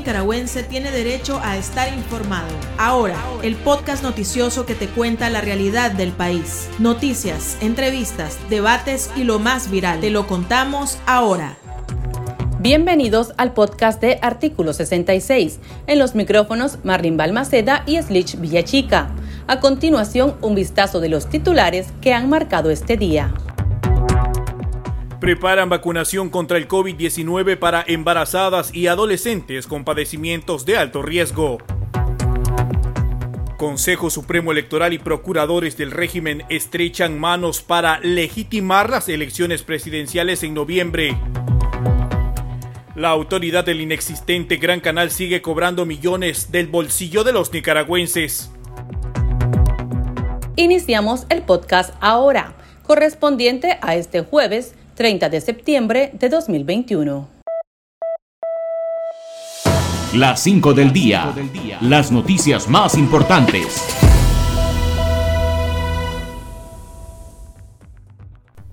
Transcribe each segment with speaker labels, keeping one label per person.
Speaker 1: nicaragüense tiene derecho a estar informado. Ahora, el podcast noticioso que te cuenta la realidad del país. Noticias, entrevistas, debates y lo más viral. Te lo contamos ahora.
Speaker 2: Bienvenidos al podcast de Artículo 66. En los micrófonos Marlin Balmaceda y Slich Villachica. A continuación, un vistazo de los titulares que han marcado este día.
Speaker 3: Preparan vacunación contra el COVID-19 para embarazadas y adolescentes con padecimientos de alto riesgo. Consejo Supremo Electoral y procuradores del régimen estrechan manos para legitimar las elecciones presidenciales en noviembre. La autoridad del inexistente Gran Canal sigue cobrando millones del bolsillo de los nicaragüenses.
Speaker 2: Iniciamos el podcast ahora, correspondiente a este jueves 30 de septiembre de 2021.
Speaker 4: Las 5 del día. Las noticias más importantes.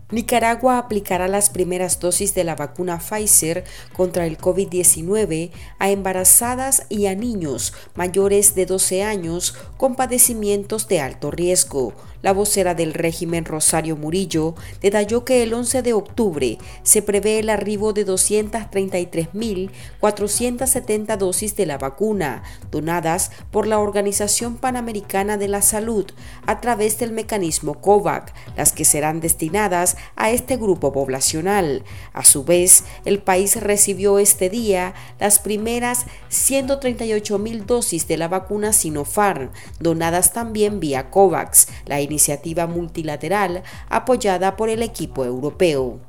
Speaker 5: Nicaragua aplicará las primeras dosis de la vacuna Pfizer contra el COVID-19 a embarazadas y a niños mayores de 12 años con padecimientos de alto riesgo. La vocera del régimen Rosario Murillo detalló que el 11 de octubre se prevé el arribo de 233.470 dosis de la vacuna donadas por la Organización Panamericana de la Salud a través del mecanismo COVAC, las que serán destinadas a este grupo poblacional. A su vez, el país recibió este día las primeras 138.000 dosis de la vacuna Sinopharm, donadas también vía COVAX. La iniciativa multilateral apoyada por el equipo europeo.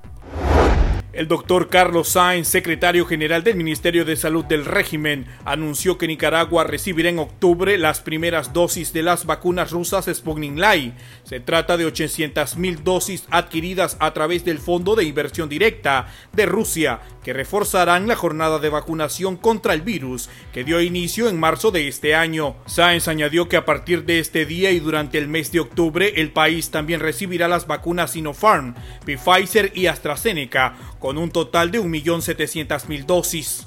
Speaker 3: El doctor Carlos Sáenz, secretario general del Ministerio de Salud del régimen, anunció que Nicaragua recibirá en octubre las primeras dosis de las vacunas rusas Sputnik Light. Se trata de 800.000 dosis adquiridas a través del Fondo de Inversión Directa de Rusia, que reforzarán la jornada de vacunación contra el virus que dio inicio en marzo de este año. Sáenz añadió que a partir de este día y durante el mes de octubre, el país también recibirá las vacunas Sinopharm, Pfizer y AstraZeneca con un total de 1.700.000 dosis.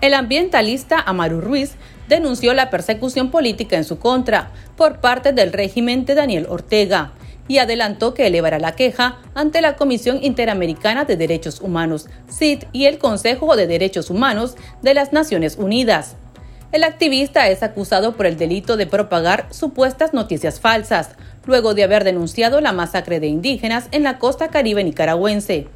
Speaker 2: El ambientalista Amaru Ruiz denunció la persecución política en su contra por parte del régimen de Daniel Ortega y adelantó que elevará la queja ante la Comisión Interamericana de Derechos Humanos, CID, y el Consejo de Derechos Humanos de las Naciones Unidas. El activista es acusado por el delito de propagar supuestas noticias falsas, luego de haber denunciado la masacre de indígenas en la costa caribe nicaragüense.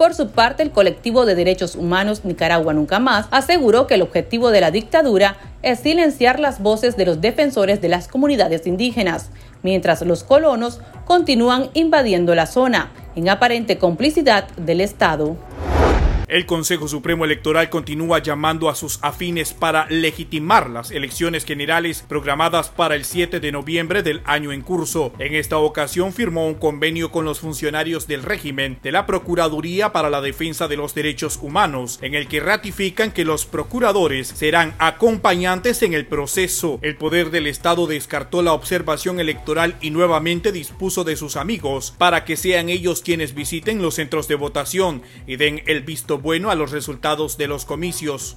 Speaker 2: Por su parte, el colectivo de derechos humanos Nicaragua Nunca Más aseguró que el objetivo de la dictadura es silenciar las voces de los defensores de las comunidades indígenas, mientras los colonos continúan invadiendo la zona, en aparente complicidad del Estado.
Speaker 3: El Consejo Supremo Electoral continúa llamando a sus afines para legitimar las elecciones generales programadas para el 7 de noviembre del año en curso. En esta ocasión firmó un convenio con los funcionarios del régimen de la Procuraduría para la Defensa de los Derechos Humanos, en el que ratifican que los procuradores serán acompañantes en el proceso. El poder del Estado descartó la observación electoral y nuevamente dispuso de sus amigos para que sean ellos quienes visiten los centros de votación y den el visto bueno a los resultados de los comicios.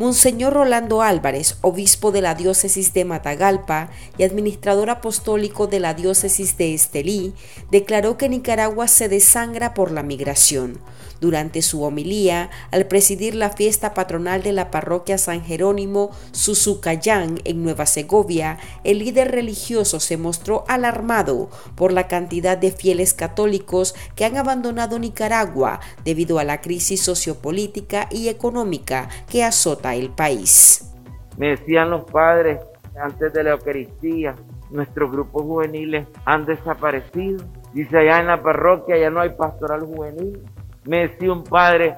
Speaker 5: Monseñor Rolando Álvarez, obispo de la diócesis de Matagalpa y administrador apostólico de la diócesis de Estelí, declaró que Nicaragua se desangra por la migración. Durante su homilía, al presidir la fiesta patronal de la parroquia San Jerónimo Suzucayán en Nueva Segovia, el líder religioso se mostró alarmado por la cantidad de fieles católicos que han abandonado Nicaragua debido a la crisis sociopolítica y económica que azota el país.
Speaker 6: Me decían los padres antes de la Eucaristía, nuestros grupos juveniles han desaparecido. Dice allá en la parroquia ya no hay pastoral juvenil. Me decía un padre,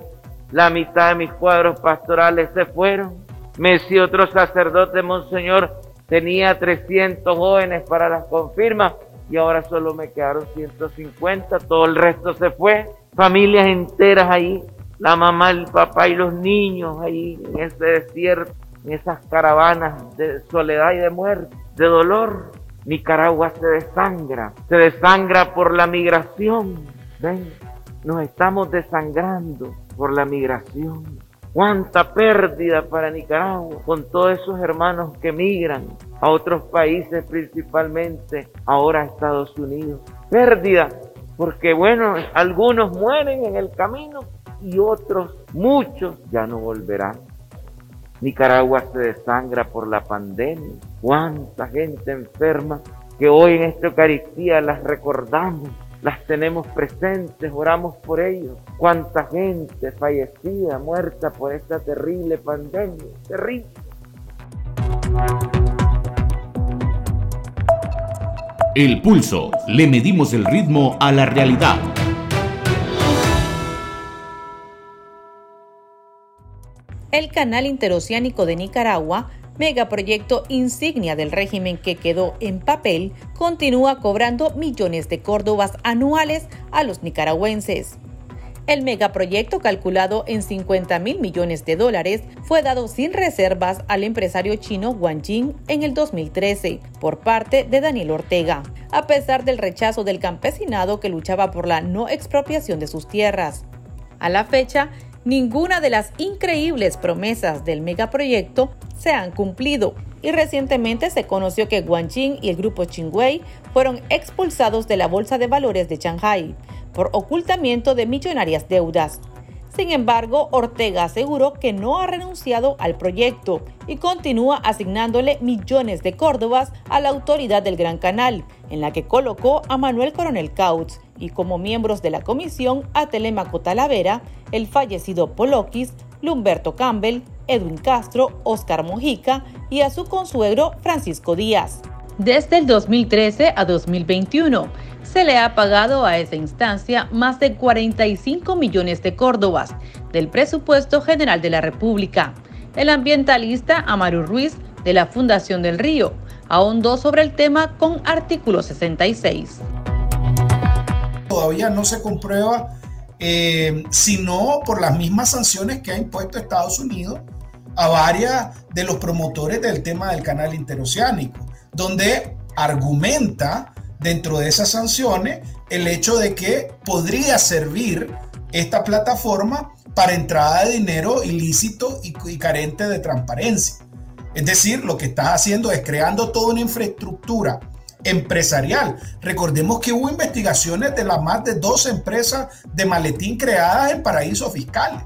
Speaker 6: la mitad de mis cuadros pastorales se fueron. Me decía otro sacerdote, Monseñor, tenía 300 jóvenes para las confirmas y ahora solo me quedaron 150, todo el resto se fue. Familias enteras ahí, la mamá, el papá y los niños ahí en ese desierto, en esas caravanas de soledad y de muerte, de dolor. Nicaragua se desangra, se desangra por la migración. Ven, nos estamos desangrando por la migración. Cuánta pérdida para Nicaragua con todos esos hermanos que migran a otros países, principalmente ahora a Estados Unidos. Pérdida, porque bueno, algunos mueren en el camino y otros, muchos, ya no volverán. Nicaragua se desangra por la pandemia. Cuánta gente enferma que hoy en esta Eucaristía las recordamos las tenemos presentes, oramos por ellos. Cuánta gente fallecida, muerta por esta terrible pandemia, terrible.
Speaker 4: El pulso, le medimos el ritmo a la realidad.
Speaker 2: El canal interoceánico de Nicaragua megaproyecto insignia del régimen que quedó en papel, continúa cobrando millones de córdobas anuales a los nicaragüenses. El megaproyecto, calculado en 50 mil millones de dólares, fue dado sin reservas al empresario chino Wang Jing en el 2013 por parte de Daniel Ortega, a pesar del rechazo del campesinado que luchaba por la no expropiación de sus tierras. A la fecha, ninguna de las increíbles promesas del megaproyecto se han cumplido y recientemente se conoció que Guanjing y el grupo Qingwei fueron expulsados de la Bolsa de Valores de Shanghai por ocultamiento de millonarias deudas. Sin embargo, Ortega aseguró que no ha renunciado al proyecto y continúa asignándole millones de córdobas a la autoridad del Gran Canal, en la que colocó a Manuel Coronel Cautz y como miembros de la comisión a Telemaco Talavera, el fallecido Polokis, Lumberto Campbell, Edwin Castro, Oscar Mojica y a su consuegro Francisco Díaz. Desde el 2013 a 2021, se le ha pagado a esa instancia más de 45 millones de córdobas del presupuesto general de la República. El ambientalista Amaru Ruiz de la Fundación del Río ahondó sobre el tema con artículo 66.
Speaker 7: Todavía no se comprueba eh, sino por las mismas sanciones que ha impuesto Estados Unidos a varias de los promotores del tema del canal interoceánico, donde argumenta dentro de esas sanciones el hecho de que podría servir esta plataforma para entrada de dinero ilícito y, y carente de transparencia. Es decir, lo que está haciendo es creando toda una infraestructura empresarial. Recordemos que hubo investigaciones de las más de dos empresas de maletín creadas en paraísos fiscales.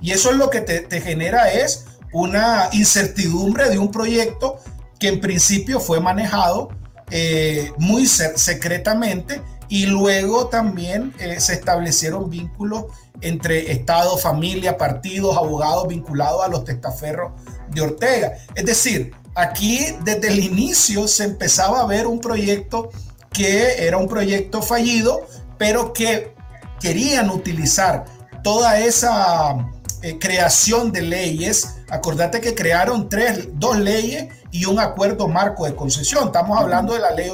Speaker 7: Y eso es lo que te, genera es una incertidumbre de un proyecto que en principio fue manejado eh, muy secretamente y luego también eh, se establecieron vínculos entre Estado, familia, partidos, abogados vinculados a los testaferros de Ortega. Es decir, aquí desde el inicio se empezaba a ver un proyecto que era un proyecto fallido, pero que querían utilizar toda esa eh, creación de leyes. Acordate que crearon tres, dos leyes y un acuerdo marco de concesión. Estamos hablando de la ley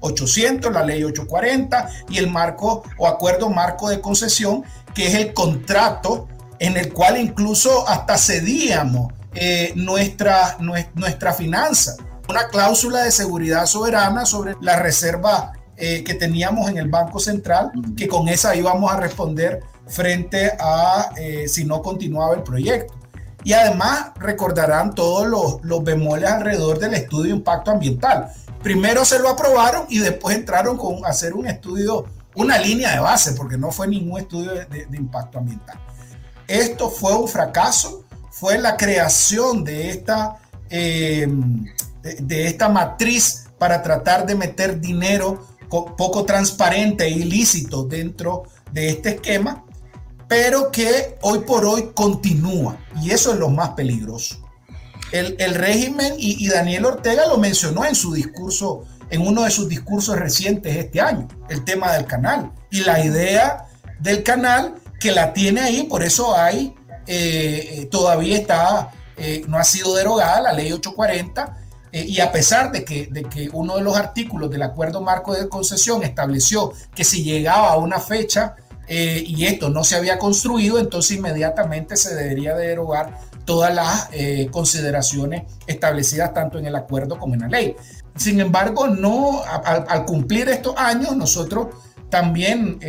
Speaker 7: 800, la ley 840 y el marco o acuerdo marco de concesión, que es el contrato en el cual incluso hasta cedíamos eh, nuestra, nuestra finanza. Una cláusula de seguridad soberana sobre la reserva eh, que teníamos en el Banco Central, que con esa íbamos a responder frente a eh, si no continuaba el proyecto. Y además recordarán todos los, los bemoles alrededor del estudio de impacto ambiental. Primero se lo aprobaron y después entraron con hacer un estudio, una línea de base, porque no fue ningún estudio de impacto ambiental. Esto fue un fracaso fue la creación de esta, eh, de, esta matriz para tratar de meter dinero poco transparente e ilícito dentro de este esquema, pero que hoy por hoy continúa y eso es lo más peligroso. El, régimen y, y, Daniel Ortega lo mencionó en su discurso, en uno de sus discursos recientes este año, el tema del canal y la idea del canal que la tiene ahí, por eso hay eh, eh, todavía está, eh, no ha sido derogada la ley 840 y a pesar de que, de que uno de los artículos del acuerdo marco de concesión estableció que si llegaba a una fecha y esto no se había construido, entonces inmediatamente se debería derogar todas las consideraciones establecidas tanto en el acuerdo como en la ley. Sin embargo, no, al, cumplir estos años, nosotros también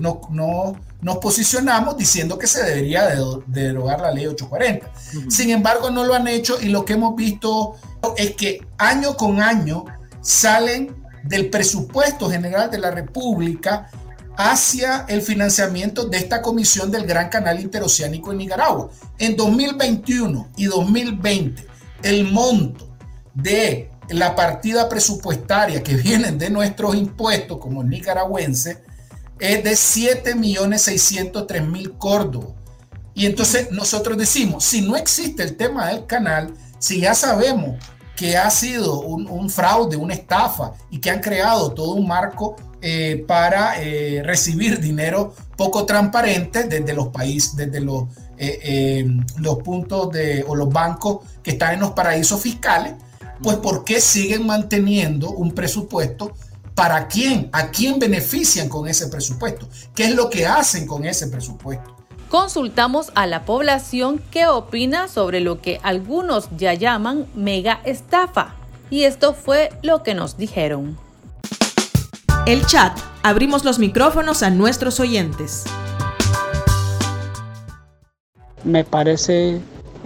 Speaker 7: no nos posicionamos diciendo que se debería derogar la ley 840. Sin embargo, no lo han hecho y lo que hemos visto es que año con año salen del presupuesto general de la República hacia el financiamiento de esta comisión del Gran Canal Interoceánico en Nicaragua. En 2021 y 2020, el monto de la partida presupuestaria que vienen de nuestros impuestos como nicaragüenses es de 7.603.000 córdobas. Y entonces nosotros decimos, si no existe el tema del canal, si ya sabemos que ha sido un, fraude, una estafa y que han creado todo un marco eh, para eh, recibir dinero poco transparente desde los países, desde los, eh, los puntos de, o los bancos que están en los paraísos fiscales, pues ¿por qué siguen manteniendo un presupuesto? ¿Para quién? ¿A quién benefician con ese presupuesto? ¿Qué es lo que hacen con ese presupuesto?
Speaker 2: Consultamos a la población qué opina sobre lo que algunos ya llaman mega estafa. Y esto fue lo que nos dijeron.
Speaker 1: El chat. Abrimos los micrófonos a nuestros oyentes.
Speaker 8: Me parece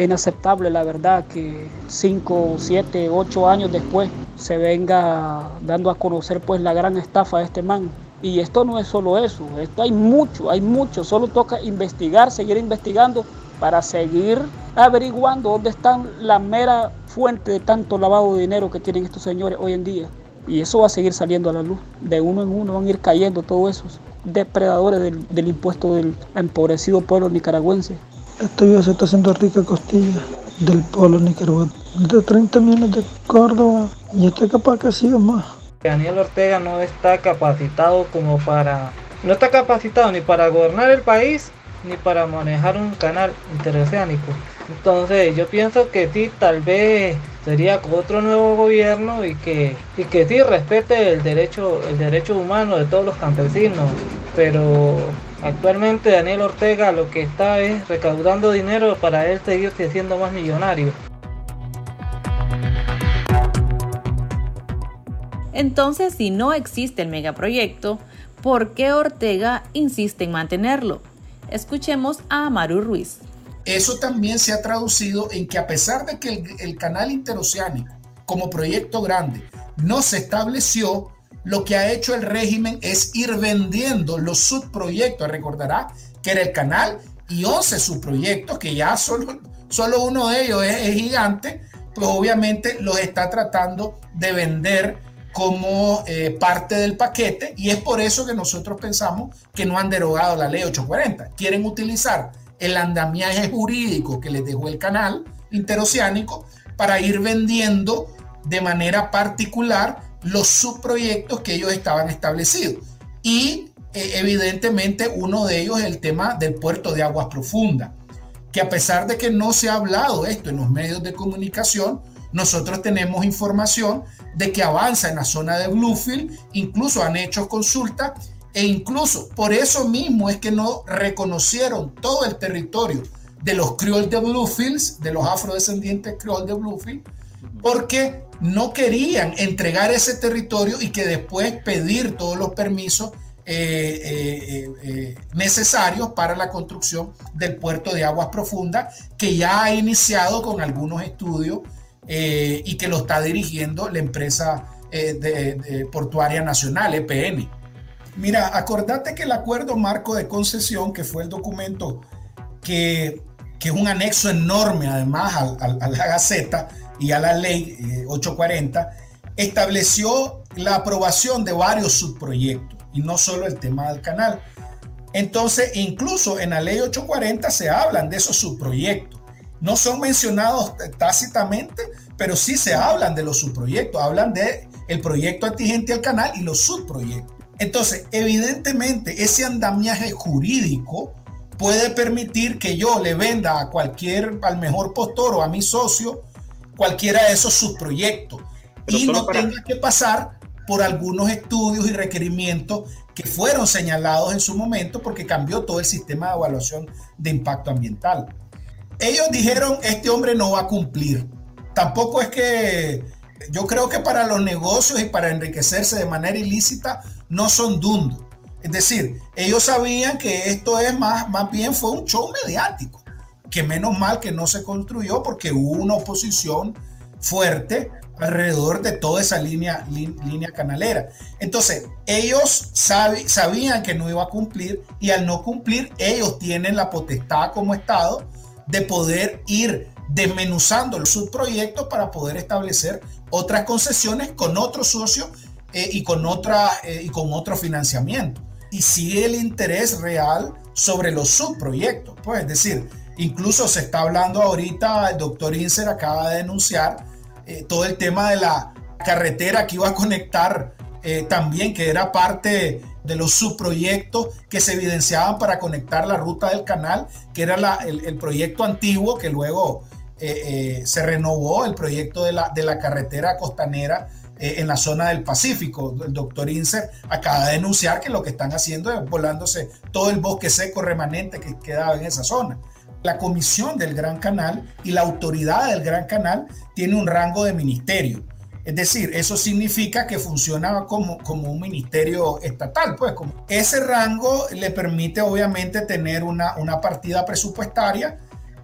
Speaker 8: inaceptable, la verdad, que 5, 7, 8 años después se venga dando a conocer pues la gran estafa de este man. Y esto no es solo eso, esto hay mucho, hay mucho, solo toca investigar, seguir investigando para seguir averiguando dónde están la mera fuente de tanto lavado de dinero que tienen estos señores hoy en día. Y eso va a seguir saliendo a la luz. De uno en uno van a ir cayendo todos esos depredadores del, del impuesto del empobrecido pueblo nicaragüense.
Speaker 9: Esto se está haciendo rica costilla del pueblo nicaragüense. De 30 millones de Córdoba y este capaz que sigue más.
Speaker 10: Daniel Ortega no está capacitado como para... No está capacitado ni para gobernar el país ni para manejar un canal interoceánico. Entonces yo pienso que sí, tal vez sería otro nuevo gobierno y que, y que sí respete el derecho, el derecho humano de todos los campesinos. Pero Actualmente Daniel Ortega lo que está es recaudando dinero para él seguir siendo más millonario.
Speaker 2: Entonces, si no existe el megaproyecto, ¿por qué Ortega insiste en mantenerlo? Escuchemos a Amaru Ruiz.
Speaker 7: Eso también se ha traducido en que a pesar de que el, el canal interoceánico como proyecto grande no se estableció, lo que ha hecho el régimen es ir vendiendo los subproyectos. Recordará que era el canal y 11 subproyectos, que ya solo, solo uno de ellos es, gigante, pues obviamente los está tratando de vender como eh, parte del paquete y es por eso que nosotros pensamos que no han derogado la ley 840. Quieren utilizar el andamiaje jurídico que les dejó el canal interoceánico para ir vendiendo de manera particular los subproyectos que ellos estaban establecidos. Y eh, evidentemente uno de ellos es el tema del puerto de aguas profundas, que a pesar de que no se ha hablado esto en los medios de comunicación, nosotros tenemos información de que avanza en la zona de Bluefield, incluso han hecho consultas e incluso por eso mismo es que no reconocieron todo el territorio de los criollos de Bluefields, de los afrodescendientes criollos de Bluefield, porque no querían entregar ese territorio y que después pedir todos los permisos eh, eh, eh, necesarios para la construcción del puerto de aguas profundas, que ya ha iniciado con algunos estudios y que lo está dirigiendo la empresa de, portuaria nacional, EPN. Mira, acordate que el acuerdo marco de concesión, que fue el documento que, que es un anexo enorme además a la Gaceta, y a la ley 840, eh, estableció la aprobación de varios subproyectos y no solo el tema del canal. Entonces, incluso en la ley 840 se hablan de esos subproyectos. No son mencionados tácitamente, pero sí se hablan de los subproyectos. Hablan de el proyecto antigente al canal y los subproyectos. Entonces, evidentemente, ese andamiaje jurídico puede permitir que yo le venda a cualquier, al mejor postor o a mi socio, cualquiera de esos subproyectos y no tenga que pasar por algunos estudios y requerimientos que fueron señalados en su momento porque cambió todo el sistema de evaluación de impacto ambiental. Ellos dijeron, este hombre no va a cumplir. Tampoco es que yo creo que para los negocios y para enriquecerse de manera ilícita no son dundos. Es decir, ellos sabían que esto es más, más bien fue un show mediático, que menos mal que no se construyó porque hubo una oposición fuerte alrededor de toda esa línea, línea canalera. Entonces, ellos sabían que no iba a cumplir y al no cumplir, ellos tienen la potestad como Estado de poder ir desmenuzando los subproyectos para poder establecer otras concesiones con otros socios eh, y, con eh, y con otro financiamiento. Y sigue el interés real sobre los subproyectos. Pues, es decir, incluso se está hablando ahorita, el doctor Inser acaba de denunciar eh, todo el tema de la carretera que iba a conectar también, que era parte de los subproyectos que se evidenciaban para conectar la ruta del canal, que era el, proyecto antiguo que luego eh, eh, se renovó el proyecto de la, de la carretera costanera eh, en la zona del Pacífico. El doctor Inser acaba de denunciar que lo que están haciendo es volándose todo el bosque seco remanente que quedaba en esa zona. La comisión del Gran Canal y la autoridad del Gran Canal tiene un rango de ministerio. Es decir, eso significa que funciona como, como un ministerio estatal. Pues ese rango le permite obviamente tener una, una partida presupuestaria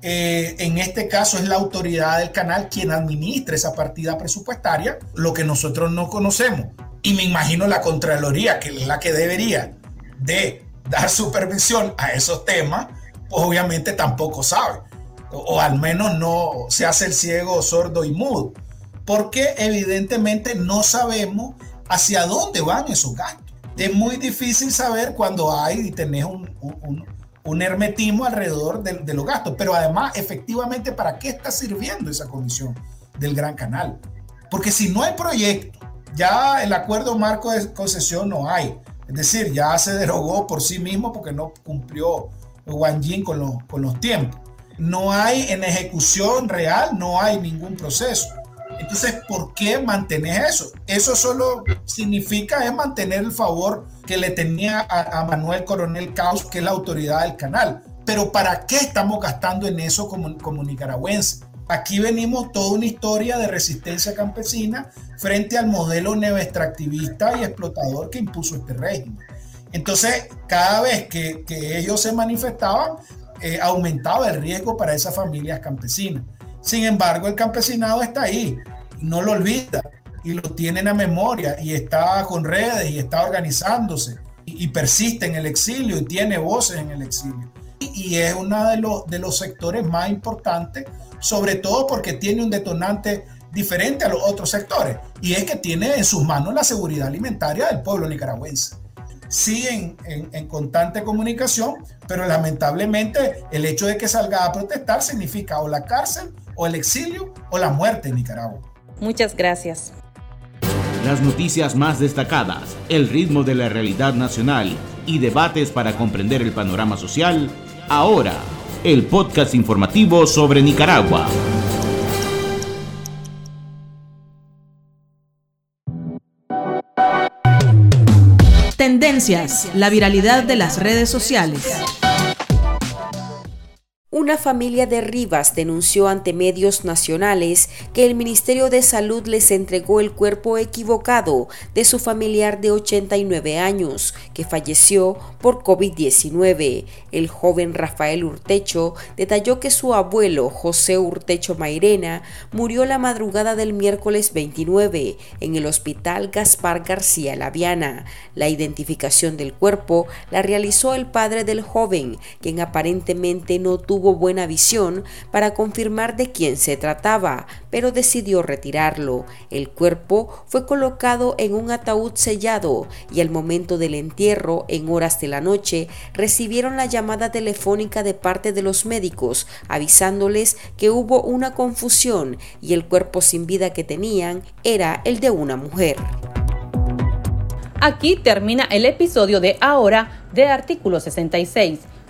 Speaker 7: eh, en este caso es la autoridad del canal quien administra esa partida presupuestaria, lo que nosotros no conocemos. Y me imagino la Contraloría, que es la que debería de dar supervisión a esos temas, pues obviamente tampoco sabe. O, al menos no se hace el ciego, sordo y mudo. Porque evidentemente no sabemos hacia dónde van esos gastos. Es muy difícil saber cuando hay y tenés un un hermetismo alrededor de, los gastos. Pero además, efectivamente, ¿para qué está sirviendo esa comisión del Gran Canal? Porque si no hay proyecto, ya el acuerdo marco de concesión no hay. Es decir, ya se derogó por sí mismo porque no cumplió Wang Jin con los, tiempos. No hay en ejecución real, no hay ningún proceso. Entonces, ¿por qué mantener eso? Eso solo significa es mantener el favor que le tenía a, Manuel Coronel Caos, que es la autoridad del canal. Pero ¿para qué estamos gastando en eso como, como nicaragüenses? Aquí venimos toda una historia de resistencia campesina frente al modelo neoextractivista y explotador que impuso este régimen. Entonces, cada vez que, ellos se manifestaban, eh, aumentaba el riesgo para esas familias campesinas. Sin embargo, el campesinado está ahí, no lo olvida y lo tiene en la memoria y está con redes y está organizándose y, persiste en el exilio y tiene voces en el exilio. Y, es uno de los sectores más importantes, sobre todo porque tiene un detonante diferente a los otros sectores y es que tiene en sus manos la seguridad alimentaria del pueblo nicaragüense siguen en, en, constante comunicación, pero lamentablemente el hecho de que salga a protestar significa o la cárcel o el exilio o la muerte en Nicaragua.
Speaker 2: Muchas gracias.
Speaker 4: Las noticias más destacadas, el ritmo de la realidad nacional y debates para comprender el panorama social, ahora, el podcast informativo sobre Nicaragua.
Speaker 1: La viralidad de las redes sociales.
Speaker 5: Una familia de Rivas denunció ante medios nacionales que el Ministerio de Salud les entregó el cuerpo equivocado de su familiar de 89 años, que falleció por COVID-19. El joven Rafael Urtecho detalló que su abuelo, José Urtecho Mairena, murió la madrugada del miércoles 29 en el Hospital Gaspar García Laviana. La identificación del cuerpo la realizó el padre del joven, quien aparentemente no buena visión para confirmar de quién se trataba, pero decidió retirarlo. El cuerpo fue colocado en un ataúd sellado y al momento del entierro, en horas de la noche, recibieron la llamada telefónica de parte de los médicos avisándoles que hubo una confusión y el cuerpo sin vida que tenían era el de una mujer.
Speaker 2: Aquí termina el episodio de ahora de Artículo 66.